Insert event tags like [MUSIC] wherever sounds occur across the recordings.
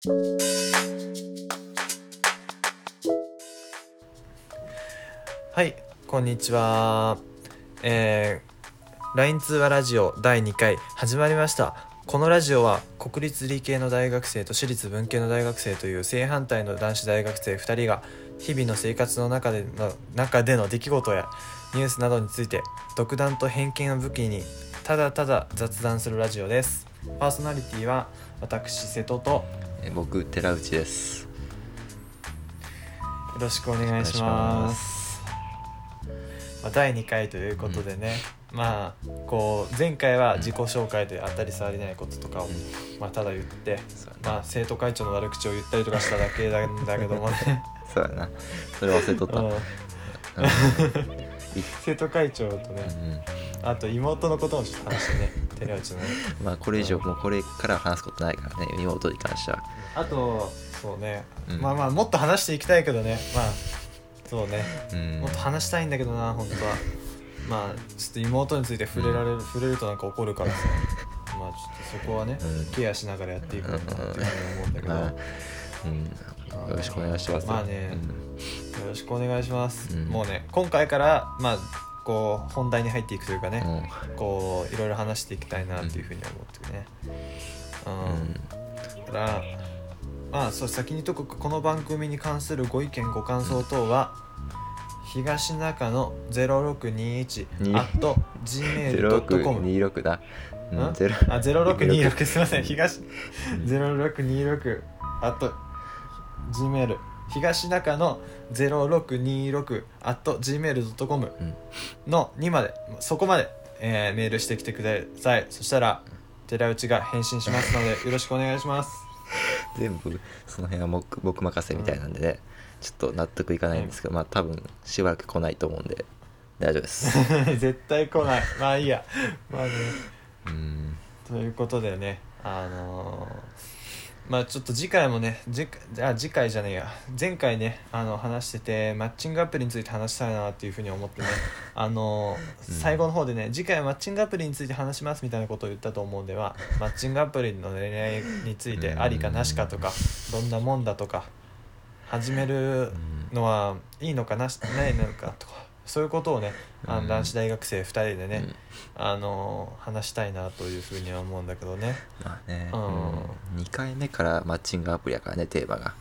はいこんにちは。えー、LINE 通話ラジオ第2回始まりました。このラジオは国立理系の大学生と私立文系の大学生という正反対の男子大学生2人が日々の生活の中での中での出来事やニュースなどについて独断と偏見を武器にただただ雑談するラジオです。パーソナリティは私瀬戸と僕寺内です。よろしくお願いします。まあ、第2回ということでね、まあこう前回は自己紹介で当たり障りないこととかを、まあ、ただ言って、そうまあ、生徒会長の悪口を言ったりとかしただけなんだけどもね、[LAUGHS] そうやな。それ忘れとった。うん。うん [LAUGHS] 生徒会長とねあと妹のこともちょっと話してね [LAUGHS] 寺内のね。まあこれ以上もうこれから話すことないからね妹に関しては。あとそうね、うん。まあまあもっと話していきたいけどね。まあそうね。うん。もっと話したいんだけどな本当は。まあちょっと妹について触れられる、触れるとなんか怒るからさ。まあちょっとそこはね、うん。ケアしながらやっていくのかなっていうふうに思うんだけど、まあうん。よろしくお願いします。まあね、よろしくお願いします、うん。もうね今回からまあこう本題に入っていくというかね、うん。こういろいろ話していきたいなっていうふうに思ってね。うん、だからまあそう先にとくこの番組に関するご意見ご感想等は東中野0621に at gmail.com 0626だ。うんん？ゼロ。あ0626 [LAUGHS] すいません。東0626 at gmail 東中野0626 at gmail.com うん。の2までそこまで、えーメールしてきてください。そしたら寺内が返信しますので [LAUGHS] よろしくお願いします。全部その辺は僕僕任せみたいなんでねちょっと納得いかないんですけどまあ多分しばらく来ないと思うんで大丈夫です。[LAUGHS] 絶対来ない。まあいいや。まあね。うん。ということでねあのーまあちょっと次回もね次回あ次回じゃねえや。前回ねあの話しててマッチングアプリについて話したいなっていうふうに思ってね。[LAUGHS] あのーうん。最後の方でね次回はマッチングアプリについて話しますみたいなことを言ったと思うんではマッチングアプリの恋愛についてありかなしかとかどんなもんだとか始めるのはいいのかなしないのかとかそういうことをねあうん。の男子大学生2人でね、うん。あの話したいなというふうには思うんだけどね。まあね、うん。うん、2回目からマッチングアプリやからねテーマが。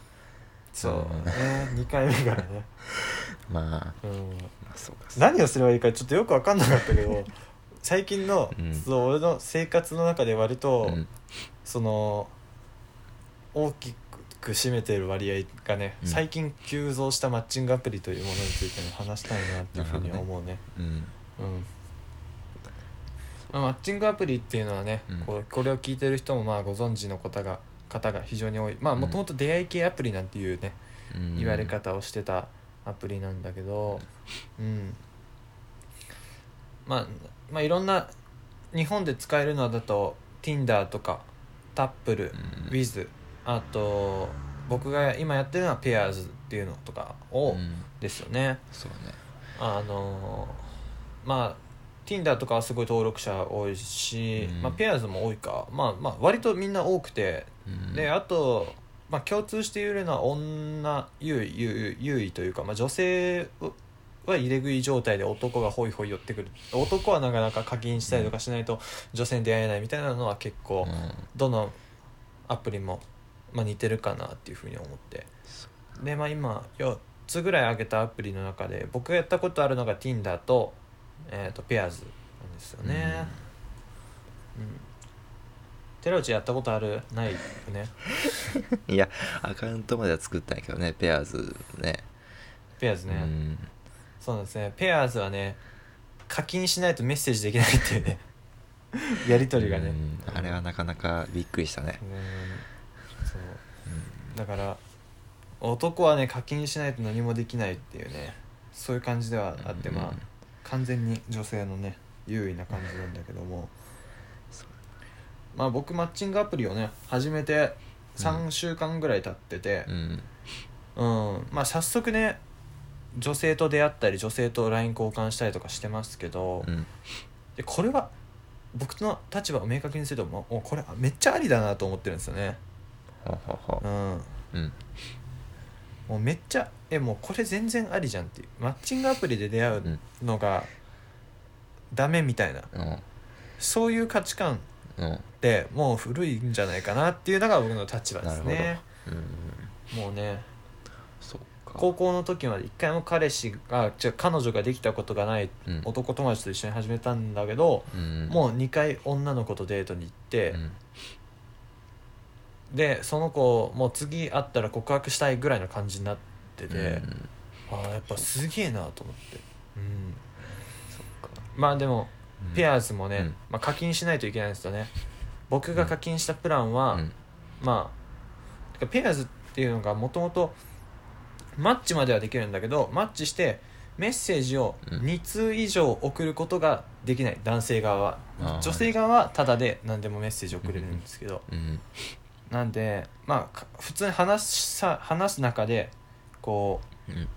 そううん。ね2回目からね、[LAUGHS] まあ、うん、まあそうか。何をすればいいかちょっとよく分かんなかったけど最近の、うんそう俺の生活の中で割と、うん。その大きく占めている割合がね、うん。最近急増したマッチングアプリというものについても話したいなっていうふうには思うね。うん。うん。まあ、マッチングアプリっていうのはね、うん。こうこれを聞いてる人もまあご存知の方が方が非常に多い。まあうん。もともと出会い系アプリなんていうね、うん。言われ方をしてたアプリなんだけど、うん。まあ、まあいろんな日本で使えるのだと Tinder とかタップル、うん。Wiz あと僕が今やってるのは Pairs っていうのとかを、う。んですよね。そうね。あのーまあ Tinder とかはすごい登録者多いし、うん。まあ、ペアーズも多いか、まあ、まあ割とみんな多くて、うん。であと、まあ、共通して言えるのは女優位優位優位というか、まあ、女性は入れ食い状態で男がホイホイ寄ってくる。男はなかなか課金したりとかしないと女性に出会えないみたいなのは結構どのアプリも、まあ、似てるかなっていうふうに思って。でまあ今4つぐらい挙げたアプリの中で僕がやったことあるのが Tinder と,、えー、と Pairs なんですよね。うん。寺内やったことある？ないよね。[LAUGHS] いやアカウントまでは作ったんやけどねペアーズね。Pairs ね、うん。そうなんですね。Pairs はね課金しないとメッセージできないっていうね。[LAUGHS] やり取りがね。うん。あれはなかなかびっくりしたねだから男はね課金しないと何もできないっていうねそういう感じではあって、うん。まあ完全に女性のね優位な感じなんだけども。まあ僕マッチングアプリをね始めて3週間ぐらい経っててうん。うん、まあ早速ね女性と出会ったり女性と LINE 交換したりとかしてますけど、うん。でこれは僕の立場を明確にするともうもうこれめっちゃありだなと思ってるんですよね。ほうん。もうめっちゃえもうこれ全然ありじゃんっていう。マッチングアプリで出会うのがダメみたいな。うん。そういう価値観うん。ってもう古いんじゃないかなっていうのが僕の立場ですね。うん。もうね。高校の時まで一回も彼氏がじゃ彼女ができたことがないうん。男友達と一緒に始めたんだけど、うん。もう2回女の子とデートに行って、うんでその子もう次会ったら告白したいぐらいの感じになってて、うん。ああやっぱすげえなと思って、うん、まあでもうん。ペアーズもね、うん。まあ、課金しないといけないんですよね。僕が課金したプランは、うん。まあペアーズっていうのがもともとマッチまではできるんだけどマッチしてメッセージをうん。2通以上送ることができない。男性側は。女性側はタダで何でもメッセージ送れるんですけど、うんなんでまあか普通に話さ話す中でこううん。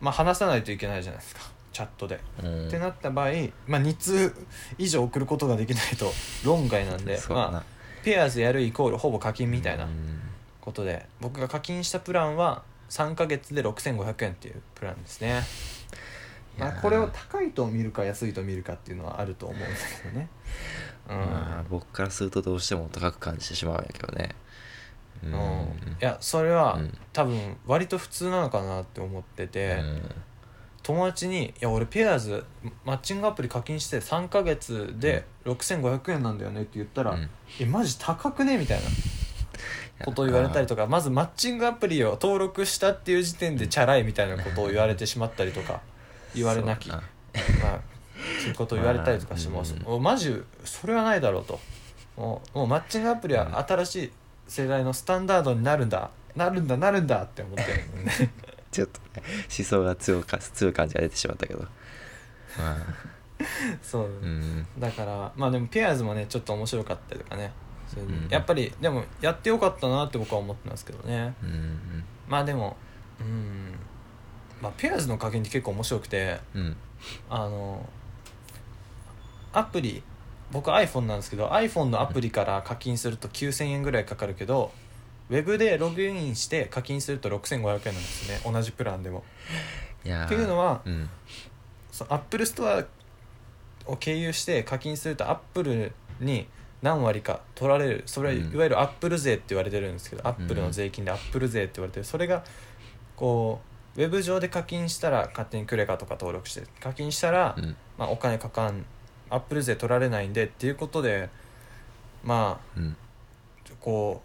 まあ話さないといけないじゃないですか。チャットで。うん。ってなった場合、まあ、2通以上送ることができないと論外なんで、[LAUGHS] まあ、ペアーズやるイコールほぼ課金みたいなうん。ことで僕が課金したプランは3ヶ月で6500円っていうプランですね、まあ、これを高いと見るか安いと見るかっていうのはあると思うんだけどねうん、まあ僕からするとどうしても高く感じてしまうんやけどね。ううん。いやそれは、うん。多分割と普通なのかなって思ってて、うん。友達に「いや俺ペアーズマッチングアプリ課金して3ヶ月で6500円なんだよね」って言ったら「うん。えマジ高くね?」みたいな。ことを言われたりとかまずマッチングアプリを登録したっていう時点でチャラいみたいなことを言われてしまったりとか言われなき。まあそういうことを言われたりとかしてもまあうんもうマジそれはないだろうと。もうもうマッチングアプリは新しい世代のスタンダードになるんだ。なるんだなるんだって思って。るもんねちょっとね思想が強か強い感じが出てしまったけど。まあそう、うん。だからまあでもペアーズもねちょっと面白かったりとかね。うん。やっぱりでもやってよかったなって僕は思ってますけどね。うん。まあでもうん。まあ Pairs の課金って結構面白くて。うん。あのアプリ僕 iPhone なんですけど iPhone のアプリから課金すると9000円ぐらいかかるけどウェブでログインして課金すると6500円なんですね。同じプランでも。いやーっていうのはうん。そう Apple Store を経由して課金するとアップルに何割か取られる。それはいうんわゆるアップル税って言われてるんですけど、アップルうんの税金でアップル税って言われてる。それがこうウェブ上で課金したら勝手にクレカとか登録して課金したら、うん。まあ、お金かかんアップル税取られないんでっていうことでまあうん。こ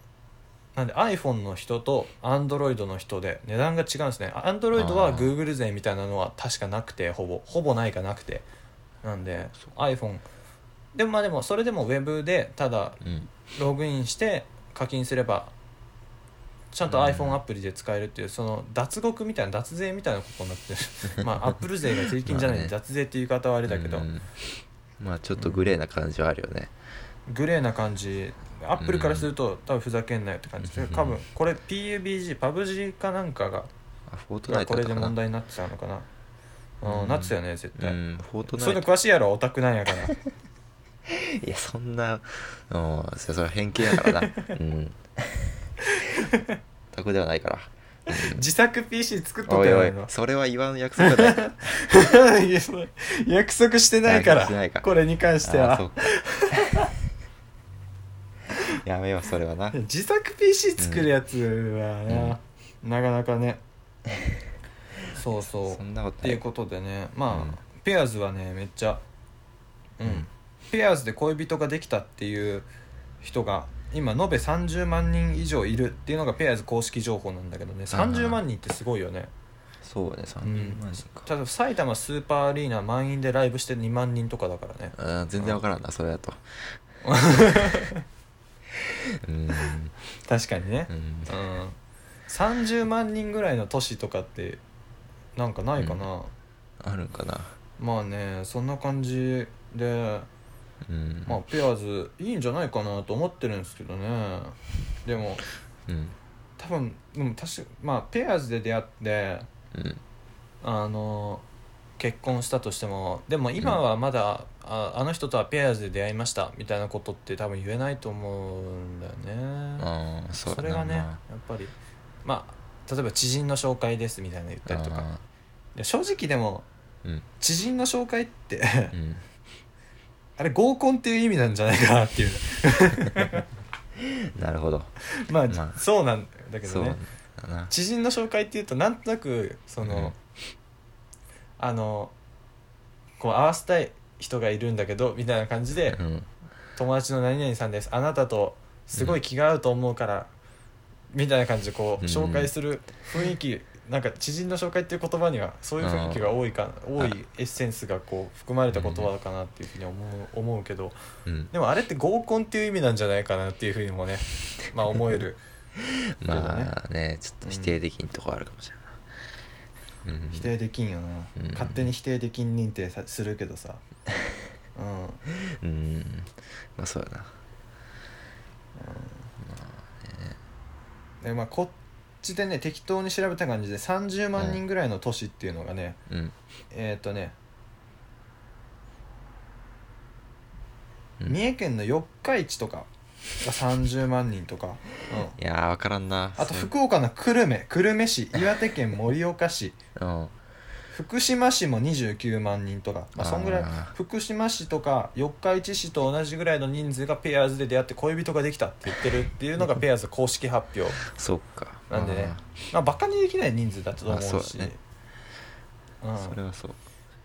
うなんで iPhone の人と Android の人で値段が違うんですね。Android は Google 税みたいなのは確かなくてほぼほぼないかなくて。なんで iPhone でもまあでもそれでも Web でただうん。ログインして課金すればちゃんとうん。iPhone アプリで使えるっていうその脱獄みたいな脱税みたいなことになってる。[LAUGHS] まあアップル税が税金じゃないんで脱税っていう言い方はあれだけど、うんまあちょっとグレーな感じはあるよね。グレーな感じ。アップルからすると多分ふざけんなよって感じ。でうん。多分これ PUBG パブ G かなんかがあフォートナイトこれで問題になってたのかな。うん、うん。なってたよね絶対、うんフォートナそれでイト詳しいやろオタクなんやから。[LAUGHS] いやそんなうんそれは偏見やからな。うん。[LAUGHS] タクではないから自作 PC 作っとおいおい。ったよそれは言わん約束だ。よ [LAUGHS] 約束してないからしてないか。これに関しては。あーそうか。[LAUGHS] やめようそれはな。自作 PC 作るやつはな、なかなかね。そうそう。そんなことっていうことでね。まあ、うん。ペアーズはねめっちゃうん、うん。ペアーズで恋人ができたっていう人が今延べ30万人以上いるっていうのがペアーズ公式情報なんだけどね。30万人ってすごいよね。そうね30万人か、ただ埼玉スーパーアリーナ満員でライブして2万人とかだからね。あー全然わからんなそれだと。[LAUGHS] うん。確かにね。うん。うん。30万人ぐらいの都市とかってなんかないかな、あるんかな。まあねそんな感じでうん。まあペアーズいいんじゃないかなと思ってるんですけどね。でもうん。多分でも確かまあペアーズで出会ってうん。あの結婚したとしてもでも今はまだ、ああの人とはペアーズで出会いましたみたいなことって多分言えないと思うんだよね。うんそうそれがね、まやっぱりまあ例えば知人の紹介ですみたいなの言ったりとか。正直でもうん。知人の紹介ってうんあれ合コンっていう意味なんじゃないかなっていう。[LAUGHS] なるほど。まあ、まあ。そうなんだけどね。知人の紹介っていうとなんとなくその、うん。あのこう合わせたい人がいるんだけどみたいな感じで、うん。友達の何々さんです。あなたとすごい気が合うと思うから、みたいな感じでこううん。紹介する雰囲気、なんか知人の紹介っていう言葉にはそういう雰囲気が多いか多いエッセンスがこう含まれた言葉かなっていうふうに思う思うけどうん。でもあれって合コンっていう意味なんじゃないかなっていうふうにもね [LAUGHS] まあ思える。まあねちょっと否定できんとこあるかもしれないうん。否定できんよな、うん。勝手に否定できん認定さするけどさ。[LAUGHS] うん。うん。まあそうやな。でまあこっちでね適当に調べた感じで30万人ぐらいの都市っていうのがね、うん。えっ、とね、うん。三重県の四日市とかが30万人とか、うん、いやー分からんな。あと福岡の久留米久留米市岩手県盛岡市。うん福島市も29万人とか、まあ、そんぐらい。福島市とか四日市市と同じぐらいの人数がペアーズで出会って恋人ができたって言ってるっていうのがペアーズ公式発表。[LAUGHS] そっか。なんでね。まあバカにできない人数だったと思うし。まあそうだね。うん。それはそう。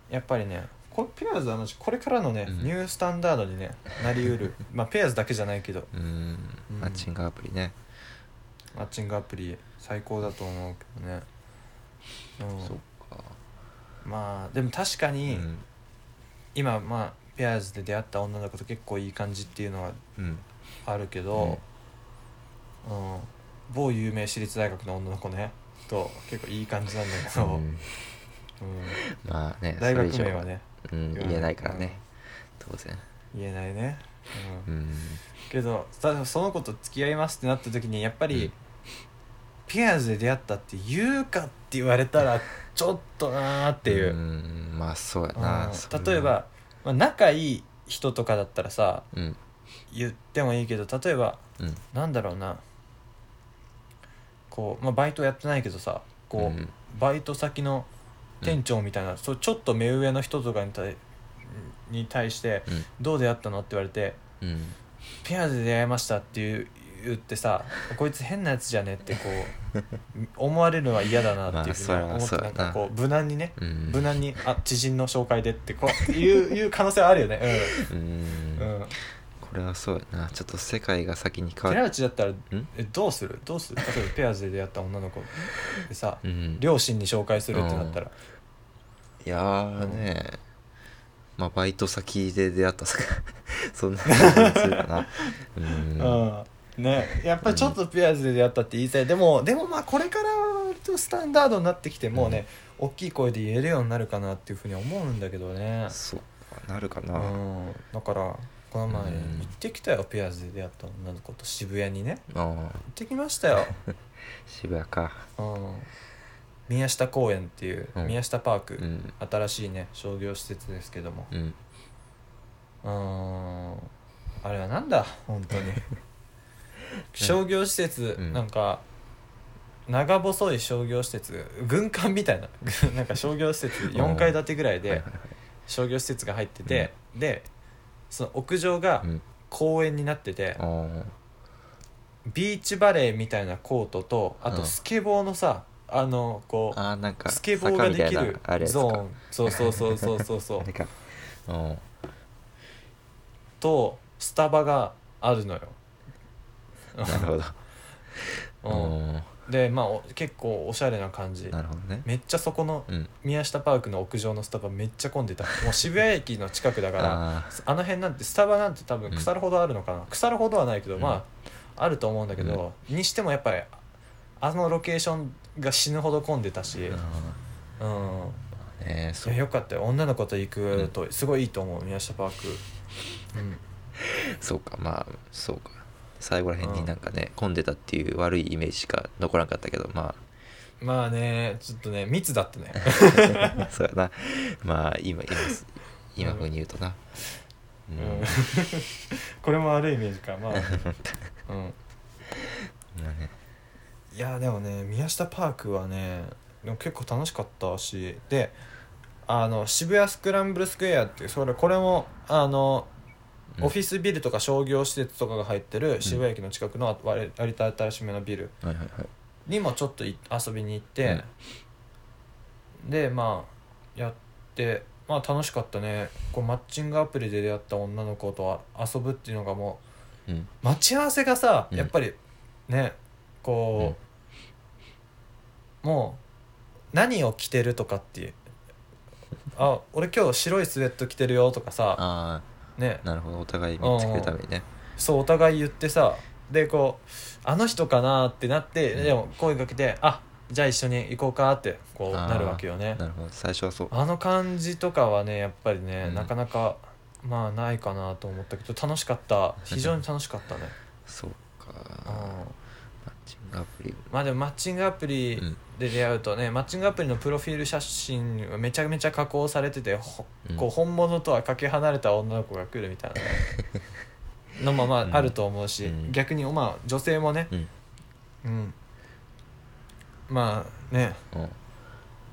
やっぱりねこれペアーズはこれからのね、うん。ニュースタンダードにねなりうる。[LAUGHS] まあペアーズだけじゃないけど。うん。うん。マッチングアプリね。マッチングアプリ最高だと思うけどね、うん。そっかまあでも確かうに、ん。今まあペアーズで出会った女の子と結構いい感じっていうのはうん。あるけど、うん。某有名私立大学の女の子ねと結構いい感じなんだけど、う。んうん。まあね大学それ以上名はねうん。言えないからね。当然。言えないね、うん。うん。けどただその子と付き合いますってなった時にやっぱり、うんペアーズで出会ったって言うかって言われたらちょっとなーっていう、うんまあそうやうん。なそれは例えば、まあ、仲いい人とかだったらさうん。言ってもいいけど例えばうん。なんだろうな。こう、まあ、バイトやってないけどさこう、うん。バイト先の店長みたいな、そうちょっと目上の人とかに対に対してうん「どう出会ったの?」って言われてうん「ペアで出会いました」っていう言ってさこいつ変なやつじゃねってこう思われるのは嫌だなっていうふうに思ってなんな。かこう無難にねうん。無難に「あ知人の紹介で」ってこういう [LAUGHS] いう可能性はあるよね。うん。うん、うん、これはそうやな。ちょっと世界が先に変寺わる。内だったらん？えどうする？どうする？例えばペアーズで出会った女の子でさうん。両親に紹介するってなったら。いやーねまあバイト先で出会ったさ [LAUGHS] そんな感じするかな。[LAUGHS] うん。うんね。やっぱりちょっとペアーズで出会ったって言いたい。でもでもまあこれからスタンダードになってきてもうね、大きい声で言えるようになるかなっていうふうに思うんだけどね。そうかなるかうな、ん。だからこの前うん。行ってきたよペアーズで出会った女の子と渋谷にね。行ってきましたよ、[LAUGHS] 渋谷か。うん、宮下公園っていううん。宮下パーク、うん。新しいね商業施設ですけども。うん。うん。あれはなんだ？本当に [LAUGHS] 商業施設、うん。なんか長細い商業施設軍艦みたいな。[LAUGHS] なんか商業施設 [LAUGHS] 4階建てぐらいで商業施設が入ってて、でその屋上がうん。公園になってて、あー。ビーチバレーみたいなコートとあうん。とスケボーのさ、あのこうあーなんかスケボーができ坂みたいるなあれやつか。ゾーン。そうそうそうそうそうそう。[LAUGHS] あれか。うん。とスタバがあるのよ。なるほど。[LAUGHS] うん。うん。でまあお結構おしゃれな感じ。なるほどね。めっちゃそこのうん。宮下パークの屋上のスタバめっちゃ混んでた。[LAUGHS] もう渋谷駅の近くだからああの辺なんてスタバなんて多分腐るほどあるのかな、腐るほどはないけど、うん。まああると思うんだけど、にしてもやっぱりあのロケーションが死ぬほど混んでたし、ーうん。あーねいそう。やよかったよ。女の子と行くとすごいいいと思う宮下パーク、うん、[LAUGHS] そうかまあそうか最後らへん。になんかね混んでたっていう悪いイメージしか残らんかったけどままあねちょっとね密だったね。[LAUGHS] そうやな。まあ今今今風に言うとな。うん、うん。[LAUGHS] これも悪いイメージか。まあ。[LAUGHS] うん。まあね。いやでもね宮下パークはねでも結構楽しかったしであの渋谷スクランブルスクエアっていうそれこれもあの、うんオフィスビルとか商業施設とかが入ってる渋谷駅の近くの割割と新しめのビルはいはいはい。にもちょっとい遊びに行って、でまあやってまあ楽しかったね。こうマッチングアプリで出会った女の子と遊ぶっていうのがもううん。待ち合わせがさうん。やっぱりねこう、もう何を着てるとかっていう。あ俺今日白いスウェット着てるよとかさあね。あなるほどお互い見つけるためにね。そうお互い言ってさでこうあの人かなってなって、うん。でも声かけてあじゃあ一緒に行こうかってこうあー。なるわけよね。なるほど最初はそう。あの感じとかはねやっぱりね、うん。なかなかまあないかなと思ったけど楽しかった。非常に楽しかったね、そうか。うん。マッチングアプリ。まあでもマッチングアプリうんで出会うとね、マッチングアプリのプロフィール写真がめちゃめちゃ加工されてて、ほうん。こう本物とはかけ離れた女の子が来るみたいな。ねのもまうんああると思うし、うん。逆にまあ女性もねうん。うん。まあね。うん。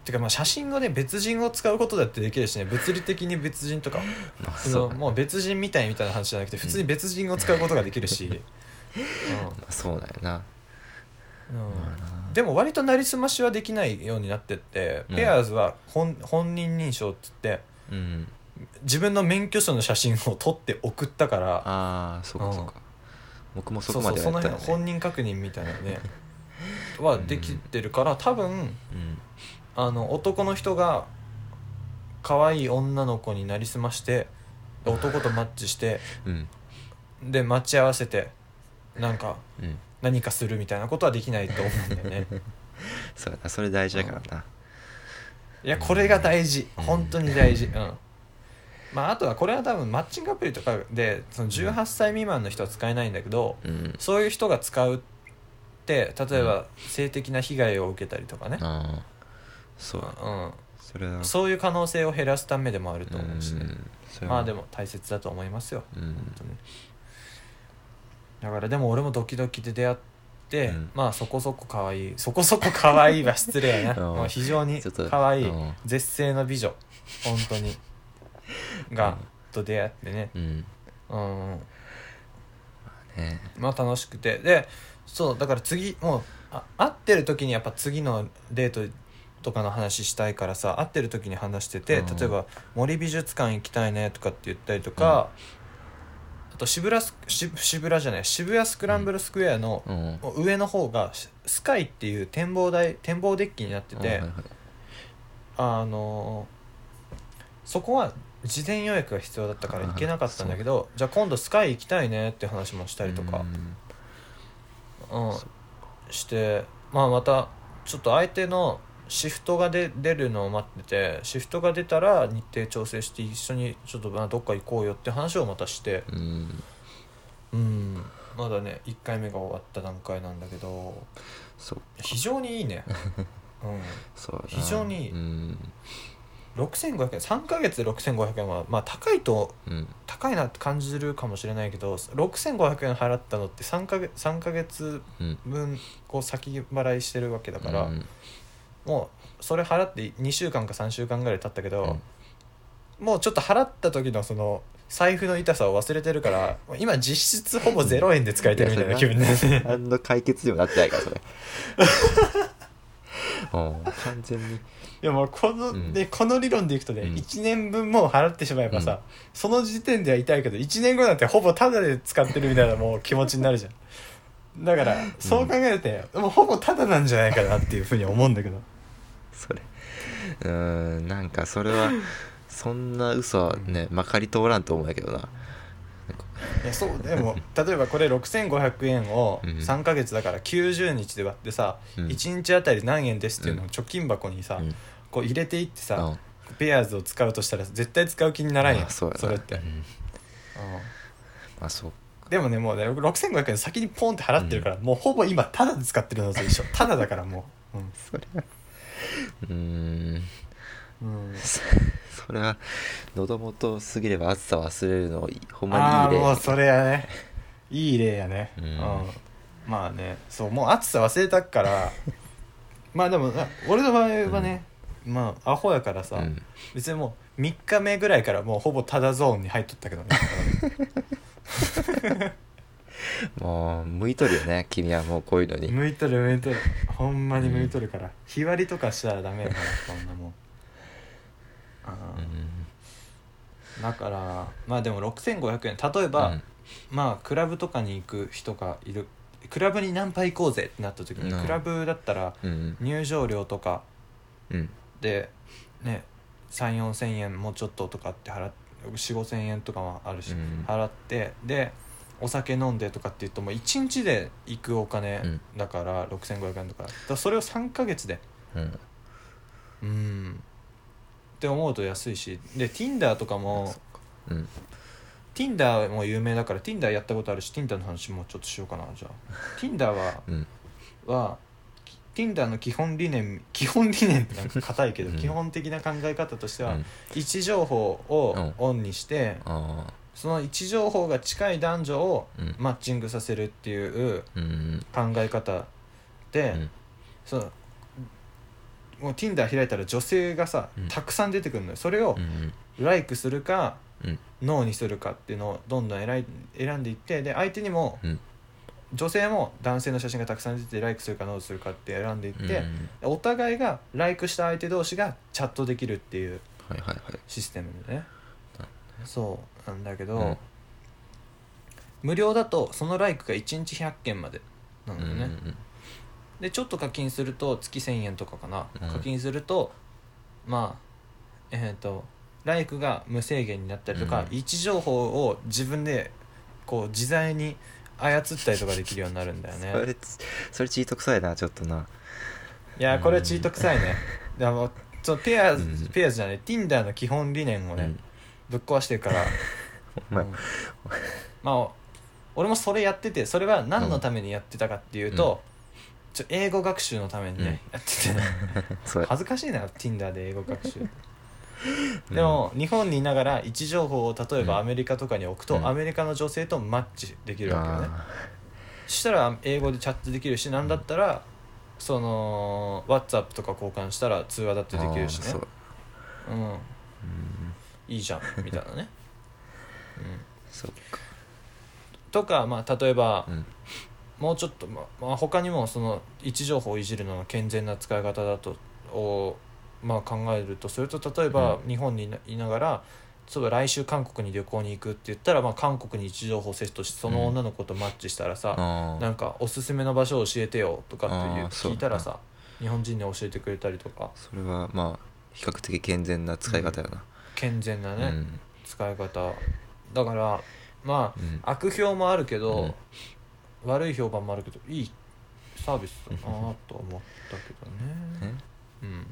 てかまあ写真をね別人を使うことだってできるしね。物理的に別人とか。[LAUGHS] まあそそうもう別人みたいみたいな話じゃなくて普通に別人を使うことができるし、[LAUGHS] まあそうだよな。うんでも割となりすましはできないようになってって、うん。ペアーズは本本人認証って言ってうん。自分の免許証の写真を撮って送ったからああそうかそうか。僕もそそうこまでそうそのはやったよね。辺本人確認みたいなね。[LAUGHS] はできてるから多分うん。あの男の人が可愛い女の子になりすまして男とマッチしてうん。で待ち合わせてなんかうん何かするみたいなことはできないと思うんだよね。[LAUGHS] そうやなそれ大事だからな。いやこれが大事。うん。本当に大事。うん。まああとはこれは多分マッチングアプリとかでその18歳未満の人は使えないんだけどうん。そういう人が使うって例えば性的な被害を受けたりとかね、そううそれは。ん、そういう可能性を減らすためでもあると思うしね。まあでも大切だと思いますよ。うん。本当にだからでも俺もドキドキで出会って、うん。まあそこそこ可愛い [LAUGHS] そこそこ可愛いは失礼やな。[LAUGHS] うん。もう非常に可愛いうん。絶世の美女本当に。[LAUGHS] がうん。と出会ってね。うん。うん。ね。まあ楽しくて。でそうだから次もうあ会ってる時にやっぱ次のデートとかの話したいからさ会ってる時に話してて、うん。例えば「森美術館行きたいね」とかって言ったりとか、あと渋谷ス渋渋谷じゃない渋谷スクランブルスクエアのうん。上の方がススカイっていう展望台展望デッキになってて、はいはいあのそこは事前予約が必要だったから行けなかったんだけどじゃあ今度スカイ行きたいねって話もしたりとか。うんうん、してまあまたちょっと相手のシフトが出出るのを待っててシフトが出たら日程調整して一緒にちょっとまあどっか行こうよって話をまたして。うん。うん。まだね1回目が終わった段階なんだけど。そう。非常にいいね、[LAUGHS] うん、そう非常にいい。うん。6500円3ヶ月で6500円はまあ高いとうん。高いなって感じるかもしれないけど6500円払ったのって3ヶ月 ,3 ヶ月うん。分こう先払いしてるわけだから、うんもうそれ払って2週間か3週間ぐらい経ったけど、もうちょっと払った時のその財布の痛さを忘れてるから今実質ほぼ0円で使えてるみたいな気分になってね何の解決にもなってないからそれ。[LAUGHS] うん。完全に。いやもうこの、うん。でこの理論でいくとね、うん。1年分もう払ってしまえばさ、うん。その時点では痛いけど1年後なんてほぼタダで使ってるみたいなもう気持ちになるじゃんだからそう考えて、もうほぼタダなんじゃないかなっていうふうに思うんだけど。それ。うーんなんかそれはそんな嘘はねまかり通らんと思うんやけどな。いやそうでも [LAUGHS] 例えばこれ6500円をうん。3ヶ月だから90日で割ってさ、うん。1日あたり何円ですっていうのを貯金箱にさ、うん。こう入れていってさ、うん。ペアーズを使うとしたら絶対使う気にならんやんまあそうやな。れって、うん。うん。まあそうでもねもうね6500円先にポンって払ってるから、もうほぼ今タダで使ってるのと一緒タダだからもう。ん。それはうーん。うん。そそれは喉元過ぎれば暑さ忘れるのほんまあにいい例。あもうそれやね。いい例やね。うん。まあねそうもう暑さ忘れたから [LAUGHS] まあでもな俺の場合はね、まあアホやからさ、うん。別にもう3日目ぐらいからもうほぼタダゾーンに入っとったけどね [LAUGHS] もう向いとるよね君はもうこういうのに。向いとる向いとる。ほんまに向いとるから、日割りとかしたらダメやからそんなもん。だからまあでも6500円。例えば、うん。まあクラブとかに行く人がいる。クラブにナンパ行こうぜってなった時に、うん。クラブだったらうん入場料とかうん。でね3 4千円もうちょっととかって払っ4 5千円とかもあるし、うん払ってでお酒飲んでとかって言うともう1日で行くお金だから6500円とかだそれを3ヶ月でうんうんって思うと安いしで Tinder とかもうん Tinder も有名だから Tinder やったことあるし Tinder の話もちょっとしようかなじゃあ Tinder はうんは Tinder の基本理念基本理念ってなんか硬いけど、うん。基本的な考え方としては、うん。位置情報をオンにして、その位置情報が近い男女をうん。マッチングさせるっていううん。考え方で、うん。そのもう Tinder 開いたら女性がさ、うん。たくさん出てくるのよ。それをうん。ライクするか、うん。ノーにするかっていうのをどんどん選い選んでいってで相手にも、うん女性も男性の写真がたくさん出てライクするかノーするかって選んでいって、うん。お互いがライクした相手同士がチャットできるっていうはいはいはい。システムでね。そうなんだけど、うん。無料だとそのライクが1日100件までなうんのよね、でちょっと課金すると月1000円とかかな、うん。課金するとまあえっ、とライクが無制限になったりとか、うん。位置情報を自分でこう自在に操ったりとかできるようになるんだよね。それそれチート臭いなちょっとな。いやこれはチート臭いね。でもそのペアーズ、うん。ペアーズじゃない Tinder の基本理念をね、うん。ぶっ壊してるから。[LAUGHS] うん。まあ俺もそれやっててそれは何のためにやってたかっていうと、ちょ英語学習のためにね、やってて。[LAUGHS] 恥ずかしいな Tinder で英語学習 [LAUGHS] でも、日本にいながら位置情報を例えばうん。アメリカとかに置くと、うん。アメリカの女性とマッチできるわけよね。あそしたら英語でチャットできるしなんだったらその WhatsApp とか交換したら通話だってーできるしね。あーそう。うん。うんいいじゃんみたいなね、[LAUGHS] うん、そっか。とかまあ例えば、うん。もうちょっと、ままあ、他にもその位置情報をいじるのが健全な使い方だとを、まあ、考えるとそれと例えば日本にいながらそういえば来週韓国に旅行に行くって言ったら、まあ、韓国に位置情報をセットしてその女の子とマッチしたらさ、あなんかおすすめの場所を教えてよとかって言う聞いたらさ日本人に教えてくれたりとか。それはまあ比較的健全な使い方やな。健全なね、うん。使い方。だからまあうん。悪評もあるけど、うん。悪い評判もあるけどいいサービスだなと思ったけどねねうん、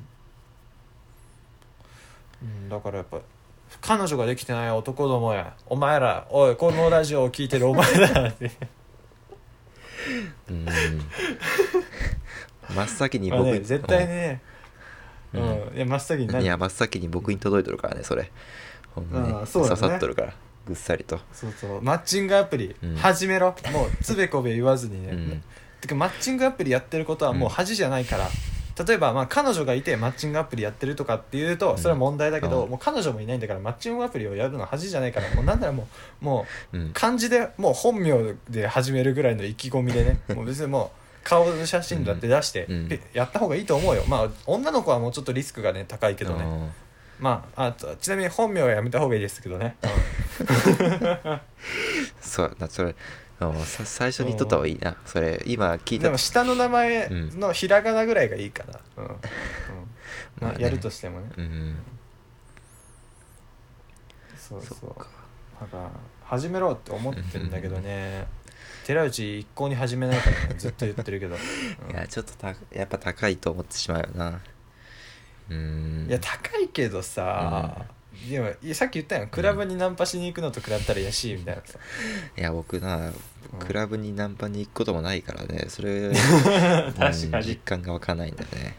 うん、だからやっぱ彼女ができてない男どもや。お前らおいこのラジオを聞いてるお前らって。うん。真っ先にまあ僕ね絶対ね。う、うん。んいや真っ先にいや真っ先に僕に届いとるからねそれ。ほんまに。ね。刺さっとるからぐっさりと。そうそう。マッチングアプリ、うん。始めろ。もうつべこべ言わずにね、うん。てかマッチングアプリやってることはもう恥じゃないから、例えばまあ彼女がいてマッチングアプリやってるとかっていうとそれは問題だけど、うん。もう彼女もいないんだからマッチングアプリをやるのは恥じゃないからもうなんならもうもうんう漢字でもう本名で始めるぐらいの意気込みでね [LAUGHS] もう別にもう顔の写真だって出して、やった方がいいと思うよ。まあ女の子はもうちょっとリスクがね高いけどね、あまああとちなみに本名はやめた方がいいですけどね、ー [LAUGHS] そうだそれ最初に言っとった方がいいな。それ今聞いた。でも下の名前のひらがなぐらいがいいかな、[LAUGHS] うん。うん。まあ、やるとしてもね。うんそうそそうだから始めろって思ってんだけどね。寺内一向に始めないからねずっと言ってるけど、[LAUGHS] うん。いやちょっとたやっぱ高いと思ってしまうよな。うん。いや高いけどさ、でもいやさっき言ったやん。クラブにナンパしに行くのと比べたらやしいみたいなさ。いや僕なうん。クラブにナンパに行くこともないからね。それ [LAUGHS] 確かうん実に感が湧かないんだよね。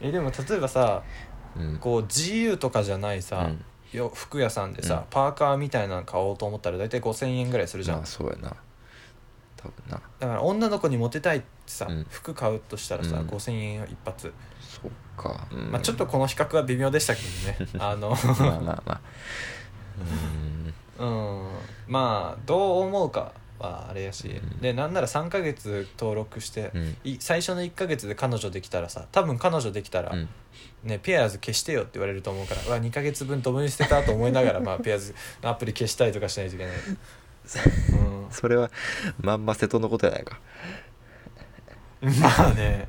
えでも例えばさうん。こう GU とかじゃないさ、うん。よ服屋さんでさ、うん。パーカーみたいなの買おうと思ったら大体5000円ぐらいするじゃん、まあそうやな。多分な。だから女の子にモテたいってさ、うん。服買うとしたらさ、うん。5000円一発、そっか、うん。まあちょっとこの比較は微妙でしたけどね。[LAUGHS] あの。まあまあまあ。うん。まあどう思うかはあれやし、うん。でなんなら3ヶ月登録して、うん。最初の1ヶ月で彼女できたらさ多分彼女できたら、うん。ね、ペアーズ消してよって言われると思うからうわ2ヶ月分ドブに捨てたと思いながら、[LAUGHS] まあ、ペアーズのアプリ消したりとかしないといけない、[LAUGHS] それはまんま瀬戸のことやないか。うん、まあね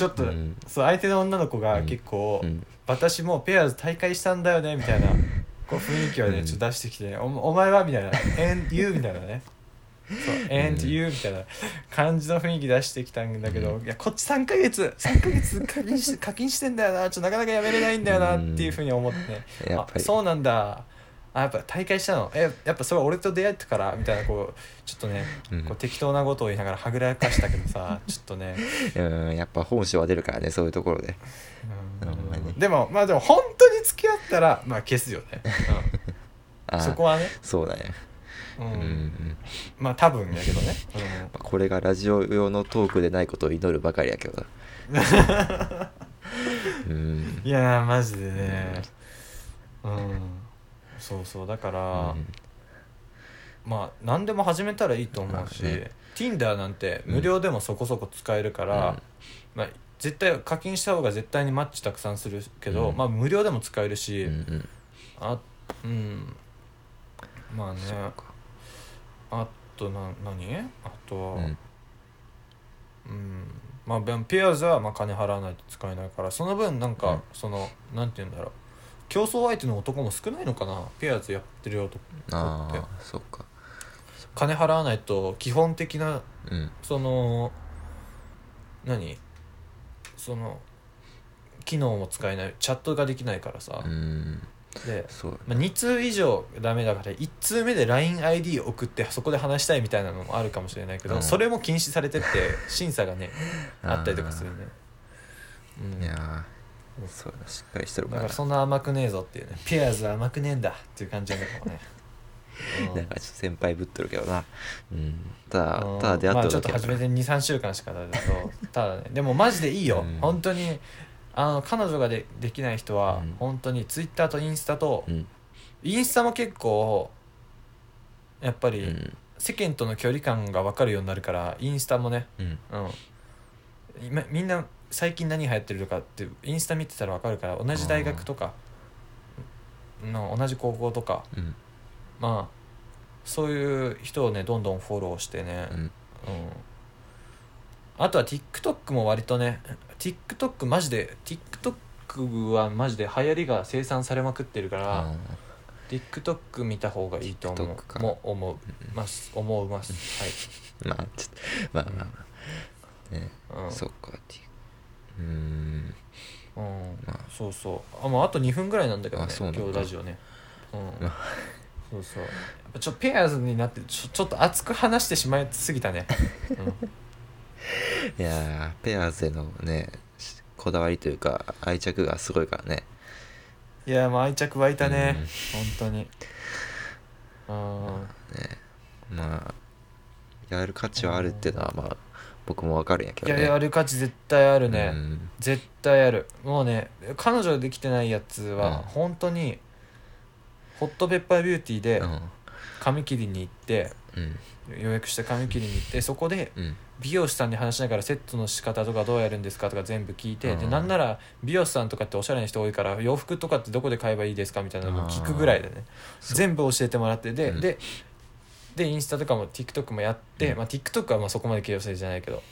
ちょっと、うん。そう相手の女の子がうん。結構、うん。私もうペアーズ大会したんだよねみたいな [LAUGHS] こう雰囲気をね、うん。ちょっと出してきて、おお前はみたいな「and you」みたいなね。そう「and you」みたいな感じの雰囲気出してきたんだけど、うん。いやこっち3ヶ月3ヶ月課金し [LAUGHS] 課金してんだよなちょっとなかなかやめれないんだよなっていうふうに思ってね、やっぱり。あそうなんだあやっぱ大会したの？えやっぱそれは俺と出会ってから？みたいなこうちょっとね、うん。こう適当なことを言いながらはぐらかしたけどさ [LAUGHS] ちょっとね、うんやっぱ本性は出るからねそういうところで。うん。でもまあでも本当に付き合ったらまあ消すよね、[LAUGHS] うん、あそこはね、そうだね。ううんんうん。まあ多分やけどね、これがラジオ用のトークでないことを祈るばかりやけど。なうんうん、いやーマジでね。うんそうそうだから、まあ何でも始めたらいいと思うし、まあね。Tinder なんて無料でもそこそこ使えるから、うん。まあ、絶対課金した方が絶対にマッチたくさんするけど、うん。まあ無料でも使えるし、うんうん。あうん。まあね。そっか。あとな何？あとはうん。うん。まあペアーズはまあ金払わないと使えないからその分なんか、うん。そのなんて言うんだろう競争相手の男も少ないのかな？ペアーズやってるよとああそっか。金払わないと基本的なうん。その何？その機能も使えない。チャットができないからさ、うん。で、まあ、2通以上ダメだから1通目で LINEID 送ってそこで話したいみたいなのもあるかもしれないけど、うん。それも禁止されてって審査がね [LAUGHS] あったりとかするね、うん、いやーそうだしっかりしてるから。だからそんな甘くねえぞっていうね。ペアーズは甘くねえんだっていう感じなのかもね、う [LAUGHS] んなんかちょっと先輩ぶっとるけどな。うん。ただうん。ただ出会ったまあちょっだけやからと初めて23週間しかだけどただね。でもマジでいいよ、うん。本当にあの彼女がでできない人はうん。本当にツイッターとインスタと、うん。インスタも結構やっぱりうん。世間との距離感が分かるようになるからインスタもね。うん。うん。今みんな最近何流行ってるとかってインスタ見てたら分かるから同じ大学とかの同じ高校とかうん。まあそういう人をねどんどんフォローしてね、うん。うん。あとは TikTok も割とね TikTok マジで TikTok はマジで流行りが生産されまくってるから、あ TikTok 見た方がいいと思 TikTok か。うもう。思うます。思うます。ー [LAUGHS] まあちょっとまあまあまあ。ね。はい、うん、そっかうーん。うんまあ。そうそう。あもうあと2分ぐらいなんだけどね今日ラジオね。うん。まあ。そうそう。やっぱちょっとペアーズになってちょちょっと熱く話してしまいすぎたね、[LAUGHS] いやーペアーズへのねしこだわりというか愛着がすごいからね。うん、いやもう愛着湧いたね、うん。本当に。うん。ねまあやる価値はあるっていうのはまあ僕もわかるんやけいどね。ややる価値絶対あるね、うん。絶対ある。もうね彼女できてないやつはうん。本当にホットペッパービューティーでうん。髪切りに行ってうん。予約した髪切りに行ってそこでうん。美容師さんに話しながらセットの仕方とかどうやるんですかとか全部聞いてでうん。なんなら美容師さんとかっておしゃれな人多いから洋服とかってどこで買えばいいですかみたいなのも聞くぐらいでね。全部教えてもらってで、うん。ででインスタとかも TikTok もやって、うん。まあ、TikTok はまあそこまで起用せじゃないけど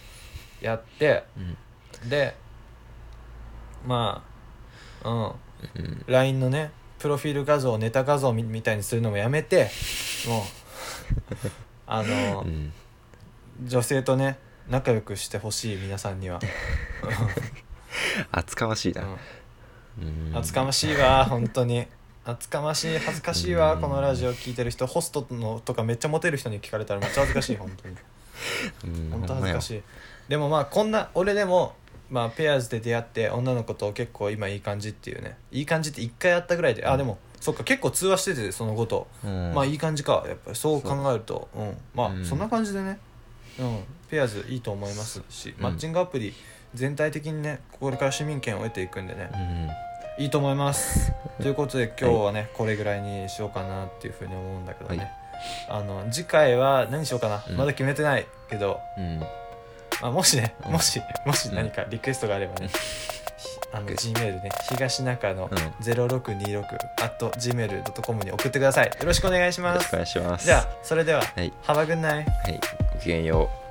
やってうん。でまあうん。うん。LINE のねプロフィール画像ネタ画像みみたいにするのもやめてもう [LAUGHS] あの、うん。女性とね仲良くしてほしい皆さんには、[LAUGHS] 厚かましいな。厚かましいわ本当に厚かましい恥ずかしいわうん。このラジオ聞いてる人ホストのとかめっちゃモテる人に聞かれたらめっちゃ恥ずかしい本当に。うん。本当恥ずかしい。いでもまあこんな俺でもまあペアーズで出会って女の子と結構今いい感じっていうね。いい感じって1回やったぐらいであでもそっか結構通話しててその後と。まあいい感じか。やっぱりそう考えると。うん。まあうん。そんな感じでね。うん。ペアーズいいと思いますしうん。マッチングアプリ全体的にねこれから市民権を得ていくんでね。うんいいと思います。ということで今日はねこれぐらいにしようかなっていうふうに思うんだけどね、はい。あの次回は何しようかな、うん。まだ決めてないけど、うん。まあ、もしねうん。もしもしうん。何かリクエストがあればね、あの G メールね東中野うん。0626 at gmail.com に送ってください。よろしくお願いしよろしくますお願いします。じゃあそれでははい。Have a good night はい。ごきげんよう